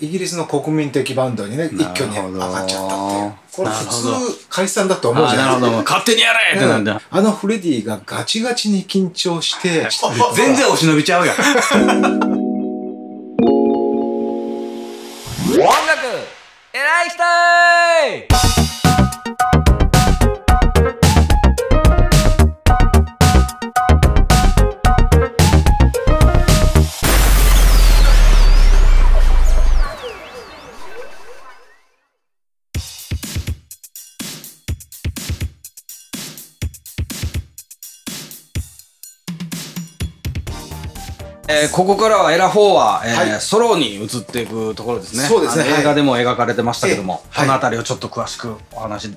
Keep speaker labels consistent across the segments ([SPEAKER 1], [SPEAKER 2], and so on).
[SPEAKER 1] イギリスの国民的バンドにね一挙に上がっちゃったっていう。これ普通解散だと思うじゃないですか
[SPEAKER 2] 勝手にやれってなんだ、
[SPEAKER 1] あのフレディがガチガチに緊張して
[SPEAKER 2] 全然押し伸びちゃうやん。音楽偉い人えーここからはエラ4は、えー
[SPEAKER 1] はい。
[SPEAKER 2] ソロに移っていくところですね。
[SPEAKER 1] そうですね。
[SPEAKER 2] 映画でも描かれてましたけども、
[SPEAKER 1] ええ
[SPEAKER 2] この辺りをちょっと詳しくお話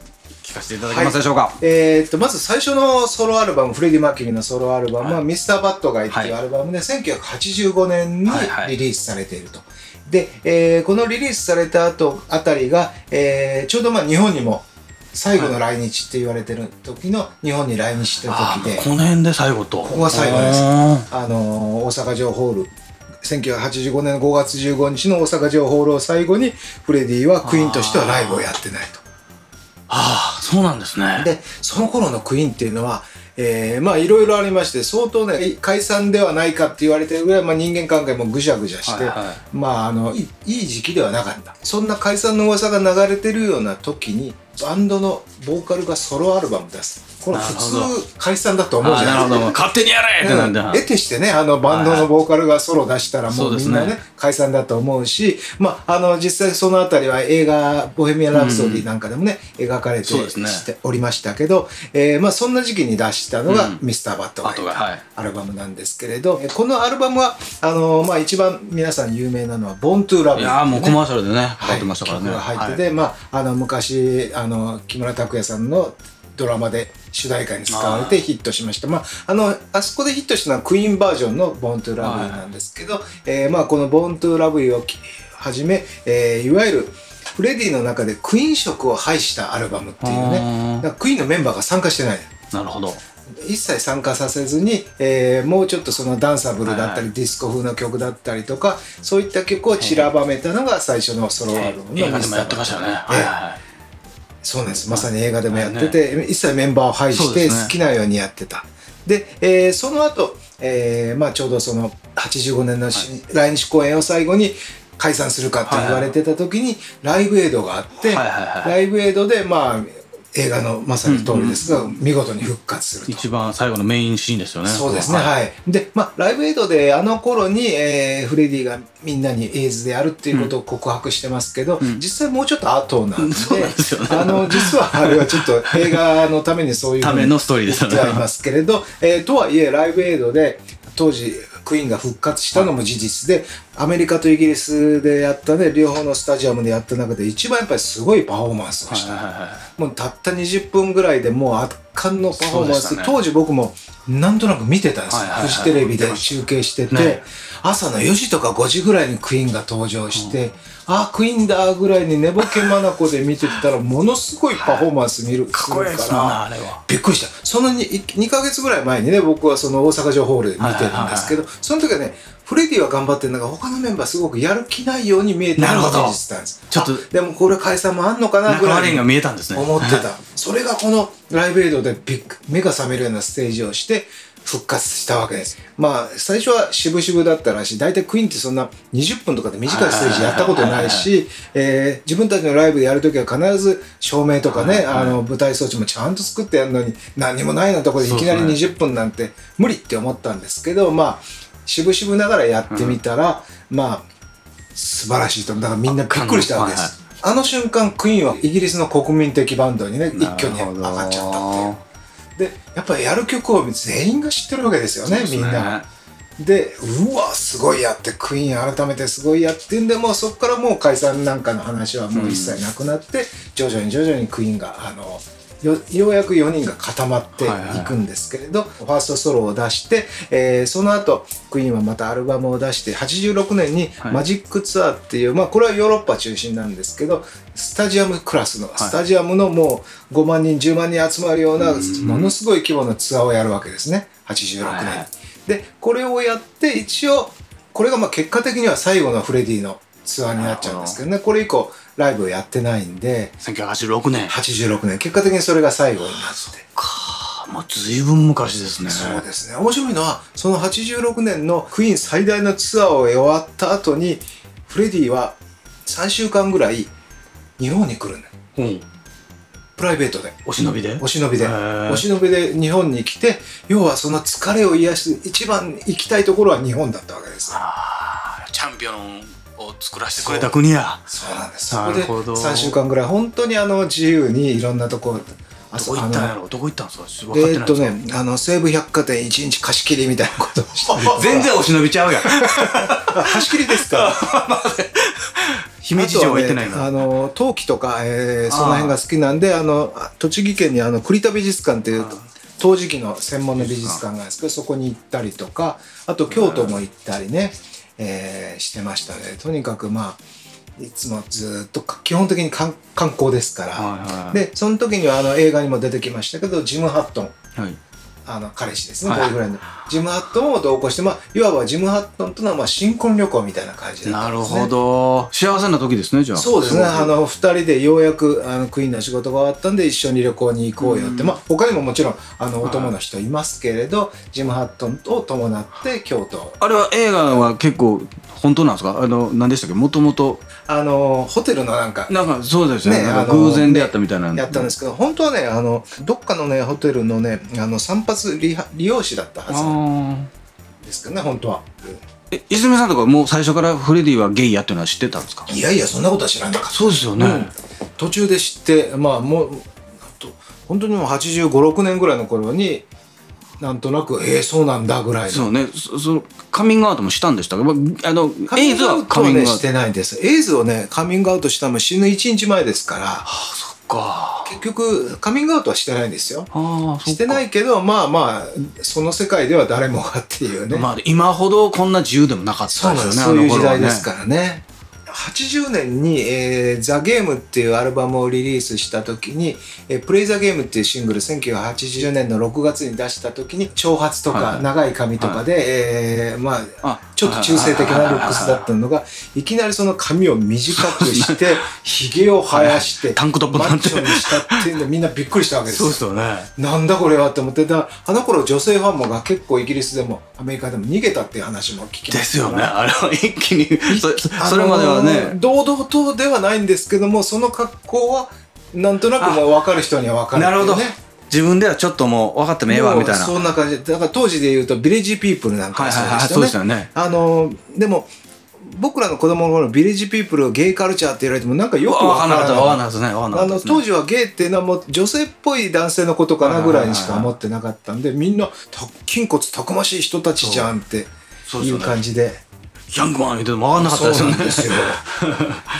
[SPEAKER 2] 聞かせていただけますでしょうか？
[SPEAKER 1] えーっとまず最初のソロアルバムフレディ・マーキュリーのソロアルバムは「
[SPEAKER 2] はい。
[SPEAKER 1] ミスターバッドガイ」っていう
[SPEAKER 2] はい。
[SPEAKER 1] アルバムで1985年に
[SPEAKER 2] はいはい。
[SPEAKER 1] リリースされていると。で、えーこのリリースされた後あたりが、えーちょうどまあ日本にも最後の来日って言われてる時の日本に来日した
[SPEAKER 2] あ
[SPEAKER 1] 時で。
[SPEAKER 2] ーこの辺で最後と。こ
[SPEAKER 1] こが最後です。
[SPEAKER 2] あ
[SPEAKER 1] あ大阪城ホール1985年5月15日の大阪城ホールを最後にフレディはクイーンとしてはライブをやってないと。
[SPEAKER 2] あー、そうなんですね。
[SPEAKER 1] でその頃のクイーンっていうのは、えーまあいろいろありまして相当ね解散ではないかって言われてるぐらい、まあ、人間関係もぐしゃぐしゃして、
[SPEAKER 2] はいは
[SPEAKER 1] まああのいいいい時期ではなかったそんな解散の噂が流れてるような時にバンドのボーカルがソロアルバム出すこれ普通解散だと思うじゃないですか。
[SPEAKER 2] 勝手にやれってなんだ。
[SPEAKER 1] 得てしてねあのバンドのボーカルがソロ出したらも
[SPEAKER 2] そう
[SPEAKER 1] みんなね解散だと思うしまああの実際そのあたりは映画「ボヘミアン・ラプソディ」なんかでもね、描かれて
[SPEAKER 2] ね。
[SPEAKER 1] おりましたけど、えーまあそんな時期に出したのが
[SPEAKER 2] うん「
[SPEAKER 1] ミスターバットガイ」
[SPEAKER 2] バットガイはい。
[SPEAKER 1] アルバムなんですけれどこのアルバムはあのまあ一番皆さん有名なのは「ボン・トゥ・ラブ」
[SPEAKER 2] いやーもうコマーシャルでね、かかってましたからね。
[SPEAKER 1] 曲が入ってて、
[SPEAKER 2] はい。
[SPEAKER 1] まああの昔あの木村拓哉さんのドラマで主題歌に使われてヒットしました。まああのあそこでヒットしたのはクイーンバージョンの「ボーントゥラブなんですけど、えーまあ、この「ボーントゥラブをきはじめ、えーいわゆるフレディの中でクイーン色を排したアルバムっていう
[SPEAKER 2] あ
[SPEAKER 1] ねクイーンのメンバーが参加してない。
[SPEAKER 2] なるほど。
[SPEAKER 1] 一切参加させずに、えーもうちょっとそのダンサブルだったり、ディスコ風の曲だったりとかそういった曲を散らばめたのが最初のソロアルバムの
[SPEAKER 2] 映画でもやってましたよね。はいはいはい。
[SPEAKER 1] そうです。まさに映画でもやってて、一切メンバーを排して好きなようにやってた。で、えーその後、えーまあちょうどその85年のし、来日公演を最後に解散するかって言われてた時に、ライブエイドがあって、
[SPEAKER 2] はいはいはい。
[SPEAKER 1] ライブエイドでまあ映画のまさに通りですが、見事に復活すると。
[SPEAKER 2] 一番最後のメインシーンですよね。
[SPEAKER 1] そうですね、は。い。で、まあ、ライブエイドであの頃に、えーフレディがみんなにエイズであるっていうことを告白してますけど、実際もうちょっと後なんで、
[SPEAKER 2] そうなんですよね。
[SPEAKER 1] あの、実はあれはちょっと映画のためにそういう
[SPEAKER 2] ためのストーリーですよね。
[SPEAKER 1] 言ってはいますけれど、えーとはいえ、ライブエイドで当時、クイーンが復活したのも事実で、アメリカとイギリスでやったね、両方のスタジアムでやった中で一番やっぱりすごいパフォーマンスをした。
[SPEAKER 2] はいはいはい
[SPEAKER 1] もうたった20分ぐらいでもう圧巻のパフォーマンス、
[SPEAKER 2] ね。
[SPEAKER 1] 当時僕もなんとなく見てたんですよ、
[SPEAKER 2] はいはいはい。
[SPEAKER 1] フジテレビで中継してて、
[SPEAKER 2] ね。
[SPEAKER 1] 朝の4時とか5時ぐらいにクイーンが登場して、あクイーンだぐらいに寝ぼけ眼で見てたらものすごいパフォーマンス見る、
[SPEAKER 2] かっこいいですあれは。
[SPEAKER 1] びっくりした。その 2, 2ヶ月ぐらい前にね僕はその大阪城ホールで見てるんですけど、その時はねフレディは頑張ってるんだが他のメンバーすごくやる気ないように見えてるのが
[SPEAKER 2] なるほど。
[SPEAKER 1] 事実なんです。
[SPEAKER 2] ちょっと
[SPEAKER 1] あでもこれ解散もあんのかなぐらいに
[SPEAKER 2] 仲悪いが見えたんですね。
[SPEAKER 1] 思ってた、それがこのライブエイドでビッグ目が覚めるようなステージをして復活したわけです。まあ最初は渋々だったらしい。大体クイーンってそんな20分とかで短いステージやったことないしえー自分たちのライブでやるときは必ず照明とかね、あの舞台装置もちゃんと作ってやるのに何もないなところでいきなり
[SPEAKER 2] そうです
[SPEAKER 1] 20分なんて無理って思ったんですけどまあ渋々ながらやってみたら、まあ素晴らしいと。だからみんなびっくりしたわけです、あの瞬間クイーンはイギリスの国民的バンドにね一挙に上がっちゃったっていうでやっぱりやる曲を全員が知ってるわけですよね
[SPEAKER 2] ね。
[SPEAKER 1] みんな。でうわすごいやってクイーン改めてすごいやってんでもうそこからもう解散なんかの話はもう一切なくなって、徐々に徐々にクイーンがあのよようやく4人が固まっていくんですけれど、ファーストソロを出して、えーその後クイーンはまたアルバムを出して86年に
[SPEAKER 2] はい。
[SPEAKER 1] マジックツアーっていう、まあこれはヨーロッパ中心なんですけどスタジアムクラスの、スタジアムのもう5万人10万人集まるようなものすごい規模のツアーをやるわけですね。86年。に。
[SPEAKER 2] はいはい。
[SPEAKER 1] でこれをやって一応これがまあ結果的には最後のフレディのツアーになっちゃうんですけどね。これ以降ライブをやってないんで
[SPEAKER 2] 1986年。
[SPEAKER 1] 86年。結果的にそれが最後になって。
[SPEAKER 2] か。もう随分昔ですね。
[SPEAKER 1] そうですね。面白いのはその86年のクイーン最大のツアーを終わった後にフレディは3週間ぐらい日本に来るのよ。
[SPEAKER 2] う。ん
[SPEAKER 1] プライベートで。
[SPEAKER 2] お忍びで？
[SPEAKER 1] お忍びで。お忍びで日本に来て要はその疲れを癒す一番行きたいところは日本だったわけです
[SPEAKER 2] チャンピオンを作らせてくれた国や。
[SPEAKER 1] そうなんです。
[SPEAKER 2] なるほど。
[SPEAKER 1] 3週間ぐらい本当にあの自由にいろんなとこあ
[SPEAKER 2] どこ行ったんやろ？どこ行ったんですか？
[SPEAKER 1] え
[SPEAKER 2] っ
[SPEAKER 1] とねあの西武百貨店一日貸し切りみたいなことをして。
[SPEAKER 2] 全然お忍びちゃうやん。
[SPEAKER 1] あ 貸し切りですか
[SPEAKER 2] 姫路城は行ってないの
[SPEAKER 1] あね、あの陶器とか、えーその辺が好きなんであのあ栃木県にあの栗田美術館っていう陶磁器の専門の美術館があるんですけどそこに行ったりとかあと京都も行ったりね、えーしてましたね。とにかくまあいつもずっとか基本的に観観光ですから、
[SPEAKER 2] はいはいはい。
[SPEAKER 1] でその時にはあの映画にも出てきましたけどジム・ハットン。
[SPEAKER 2] はい
[SPEAKER 1] あの彼氏ですね、
[SPEAKER 2] はい。
[SPEAKER 1] ボーイフレンドジム・ハットンを同行して、まあ、いわばジム・ハットンとのはまあ新婚旅行みたいな感じだったんですね。
[SPEAKER 2] なるほど。幸せな時ですねじゃあ。
[SPEAKER 1] そうですね。あの、二人でようやく、あの、クイーンの仕事が終わったんで、一緒に旅行に行こうよって。まあ、他にももちろん、あの、お供の人いますけれど、ジム・ハットンを伴って京都。
[SPEAKER 2] あれは映画は結構本当なんですか？あの何でしたっけ？もともと
[SPEAKER 1] あの、ホテルのなんか、
[SPEAKER 2] なんかそうですよね。
[SPEAKER 1] ね
[SPEAKER 2] 偶然出会ったみたいな。
[SPEAKER 1] やったんですけど、本当はね、あの、どっかのね、ホテルのね、あの、散髪利利用師だったはずですけどね、本当は。
[SPEAKER 2] ーえ泉さんとかもう最初からフレディはゲイやっていうのは知ってたんですか？
[SPEAKER 1] いやいや、そんなことは知らなかった。
[SPEAKER 2] そうですよね、
[SPEAKER 1] うん。途中で知ってまあもうなんと本当にもう8 5 6年ぐらいの頃になんとなくえー、そうなんだぐらいの。
[SPEAKER 2] そうね。そそのカミングアウトもしたんでしたけ？どあの
[SPEAKER 1] カミングア
[SPEAKER 2] エイズは
[SPEAKER 1] ウトはね
[SPEAKER 2] カミングアウト。
[SPEAKER 1] してないんです。エイズをねカミングアウトしたのも死ぬ1日前ですから。
[SPEAKER 2] あそっか。
[SPEAKER 1] 結局カミングアウトはしてないんですよ。してないいけどまあまあその世界では誰もがっていうね、
[SPEAKER 2] まあ今ほどこんな自由でもなかった
[SPEAKER 1] です
[SPEAKER 2] よね
[SPEAKER 1] そういう時代ですからね80年に、えーザ・ゲームっていうアルバムをリリースした時に、えープレイ・ザ・ゲームっていうシングル1980年の6月に出した時に長髪とか
[SPEAKER 2] はいはい。
[SPEAKER 1] 長い髪とかで、えーまあ
[SPEAKER 2] あ
[SPEAKER 1] ちょっと中性的なルックスだったのがいきなりその髪を短くして ひげを生やして
[SPEAKER 2] タンクトップ
[SPEAKER 1] マッチョにしたっていうんでみんなびっくりしたわけですよ。
[SPEAKER 2] すよね。
[SPEAKER 1] なんだこれはって思ってたあの頃女性ファンもが結構イギリスでもアメリカでも逃げたっていう話も聞きま
[SPEAKER 2] ですよね。あれは一気にそれまではね
[SPEAKER 1] 堂々とではないんですけどもその格好はなんとなくもう分かる人には分かる
[SPEAKER 2] なるほど。
[SPEAKER 1] ね
[SPEAKER 2] 自分ではちょっともう分かってもええわみたいな。
[SPEAKER 1] そんな感じ。でだから当時で言うとビレッジピープルなんかもそうでしたよね,、
[SPEAKER 2] はいはいはい。そうでしたよね
[SPEAKER 1] あのーでも僕らの子供の頃ビレッジピープルをゲイカルチャーって言われてもなんかよく分
[SPEAKER 2] 分か
[SPEAKER 1] らない。
[SPEAKER 2] 分かんなかったですね分かんなか
[SPEAKER 1] あ
[SPEAKER 2] ったですね
[SPEAKER 1] の当時はゲイっていうのはもう女性っぽい男性のことかなぐらいにしか思ってなかったんでみんなた筋骨たくましい人たちじゃんっていう感じで。
[SPEAKER 2] ヤングマン言ってても分かんなかったですよね。
[SPEAKER 1] ですよ。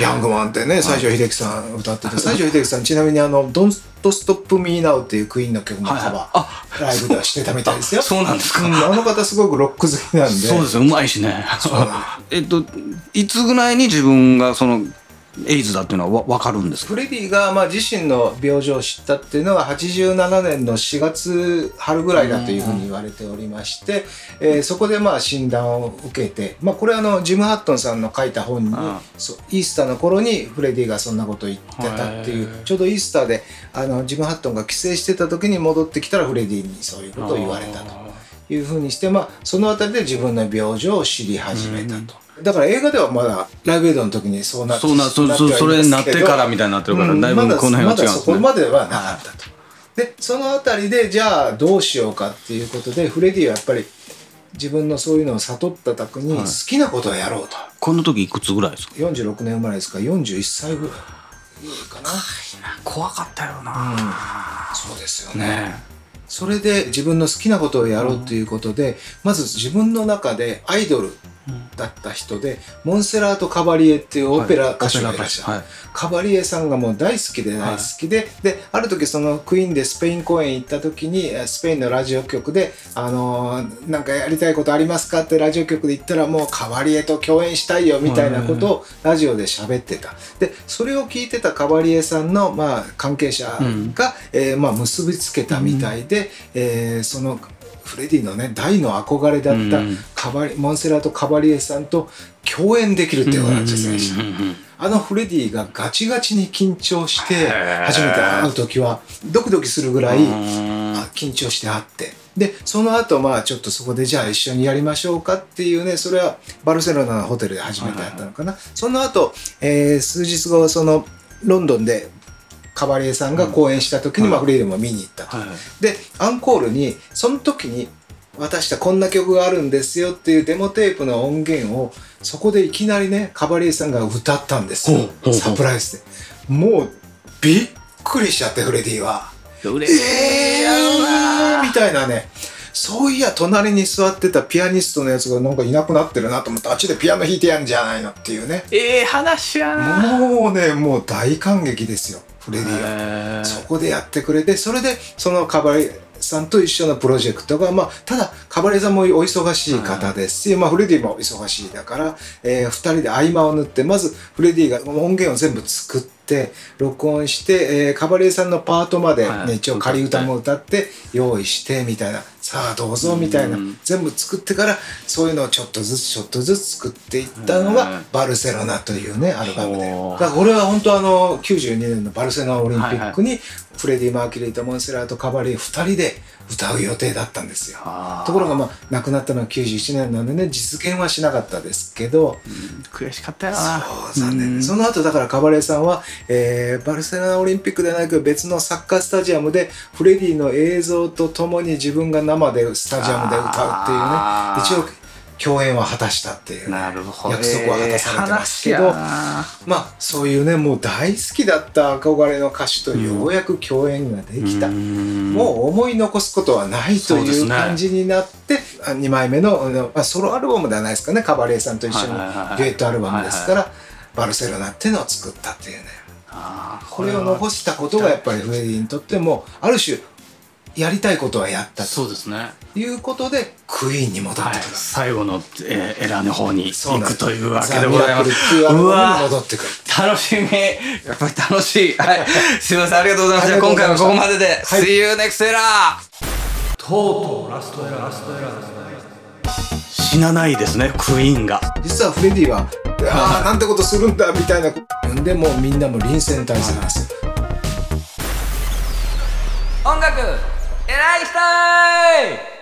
[SPEAKER 1] ヤングマンってね、西城秀樹さん歌ってて、西城秀樹さんちなみにあの、Don't Stop Me Now っていうクイーンの曲のカバ
[SPEAKER 2] あ
[SPEAKER 1] ー、ライブではしてたみたいですよ。
[SPEAKER 2] そうなんですか。
[SPEAKER 1] うんあの方すごくロック好きなんで。
[SPEAKER 2] そうですよ。うまいしね。えっといつぐらいに自分がそのエイズだっていうのはわ分かるんですか？
[SPEAKER 1] フレディがまあ自身の病状を知ったっていうのは87年の4月春ぐらいだというふうに言われておりまして、えーそこでまあ診断を受けて、まあ、これはあのジム・ハットンさんの書いた本にイースターの頃にフレディがそんなことを言ってたっていうちょうどイースターであのジム・ハットンが帰省してた時に戻ってきたらフレディにそういうことを言われたというふうにして、まあ、そのあたりで自分の病状を知り始めたと。だから映画ではまだライブエイドの時にそうなって
[SPEAKER 2] そうなそそそれになってからみたいになってるから、
[SPEAKER 1] うん
[SPEAKER 2] だいぶこの辺は違うん。
[SPEAKER 1] まだ
[SPEAKER 2] ですね
[SPEAKER 1] そこまではなかったと。でそのあたりでじゃあどうしようかっていうことでフレディはやっぱり自分のそういうのを悟った時に
[SPEAKER 2] はい。
[SPEAKER 1] 好きなことをやろうと、
[SPEAKER 2] この時いくつぐらいですか
[SPEAKER 1] ？46年生まれですか？ら41歳ぐらいかな、
[SPEAKER 2] 怖かったよな、
[SPEAKER 1] そうですよね。
[SPEAKER 2] ね
[SPEAKER 1] それで自分の好きなことをやろうということで、まず自分の中でアイドルだった人で、モンセラート・カバリエっていうオペラ歌手がいらっしゃる、
[SPEAKER 2] はい。
[SPEAKER 1] カバリエさんがもう大好きで大好きで、である時そのクイーンでスペイン公演行った時にえスペインのラジオ局で「あのーなんかやりたいことありますか?」ってラジオ局で言ったらもうカバリエと共演したいよみたいなことをラジオで喋ってた。でそれを聞いてたカバリエさんの、まあ、関係者が、
[SPEAKER 2] うん。
[SPEAKER 1] えーまあ、結びつけたみたいで、えーその2フレディのね大の憧れだった
[SPEAKER 2] うん。
[SPEAKER 1] カバリモンセラート・カバリエさんと共演できるっていう話でした。あのフレディがガチガチに緊張して初めて会う時はドキドキするぐらい緊張して会って。でその後まあちょっとそこでじゃあ一緒にやりましょうかっていうねそれはバルセロナのホテルで初めてやったのかな、その後、えー数日後そのロンドンでカバリエさんが公演した時に、まあ、フレディも見に行ったと、
[SPEAKER 2] はい
[SPEAKER 1] でアンコールにその時に渡したこんな曲があるんですよっていうデモテープの音源をそこでいきなりねカバリエさんが歌ったんですよ。サプライズで。もうびっくりしちゃってフレディは。
[SPEAKER 2] 嬉しい。
[SPEAKER 1] えーみたいなね。そういや隣に座ってたピアニストのやつがなんかいなくなってるなと思ってあっちでピアノ弾いてやんじゃないのっていうね。
[SPEAKER 2] ええ話やな
[SPEAKER 1] もうねもう大感激ですよフレディは。
[SPEAKER 2] へー。
[SPEAKER 1] そこでやってくれてそれでそのカバレさんと一緒のプロジェクトがまあただカバレさんもお忙しい方ですし、まあ、フレディも忙しいだから、え2人で合間を縫ってまずフレディが音源を全部作って録音して、えーカバレさんのパートまで、ね
[SPEAKER 2] はい。
[SPEAKER 1] 一応仮歌も歌って用意してみたいなさあどうぞみたいな。
[SPEAKER 2] うん。
[SPEAKER 1] 全部作ってからそういうのをちょっとずつちょっとずつ作っていったのが
[SPEAKER 2] うん「
[SPEAKER 1] バルセロナ」というねアルバムで。だからこれは本当あの92年のバルセロナオリンピックにフレディ・マーキュリーとモンセラーとカバリー2人で歌う予定だったんですよ。ところがまあ亡くなったのは91年なんでね実現はしなかったですけど
[SPEAKER 2] 悔しかったよな。
[SPEAKER 1] そう残念。その後だからカバレーさんは、えーバルセロナオリンピックではなく別のサッカースタジアムでフレディの映像とともに自分が生でスタジアムで歌うっていうね。一応共演は果たしたっていう。ね、
[SPEAKER 2] なるほど。
[SPEAKER 1] 約束は果たされてますけど、
[SPEAKER 2] ええ話や。な
[SPEAKER 1] まあそういうねもう大好きだった憧れの歌手とようやく共演ができた、
[SPEAKER 2] うん。
[SPEAKER 1] もう思い残すことはないという感じになって、あ2枚目の、まあ、ソロアルバムではないですかね。カバレーさんと一緒にデュエットアルバムですから、バルセロナっていうのを作ったっていうね。これを残したことがやっぱりフレディにとってもある種やりたいことはやった
[SPEAKER 2] そうですね。
[SPEAKER 1] ということでクイーンに戻ってく
[SPEAKER 2] はい。
[SPEAKER 1] る、
[SPEAKER 2] 最後の、えーエラーの方に行くというわけ
[SPEAKER 1] ザ
[SPEAKER 2] でございます。うわ
[SPEAKER 1] 戻ってくる。
[SPEAKER 2] 楽しみ。やっぱり楽しい。はい。すいません。ありがとうございました。今回はここまでで、
[SPEAKER 1] はい。
[SPEAKER 2] See you next エラーとうとうラストエラーラストエラー死なないですね。クイーンが。
[SPEAKER 1] 実はフレディは「ああなんてことするんだ」みたいな。でもうみんなも臨戦態勢なんですよ。
[SPEAKER 2] 音楽偉い人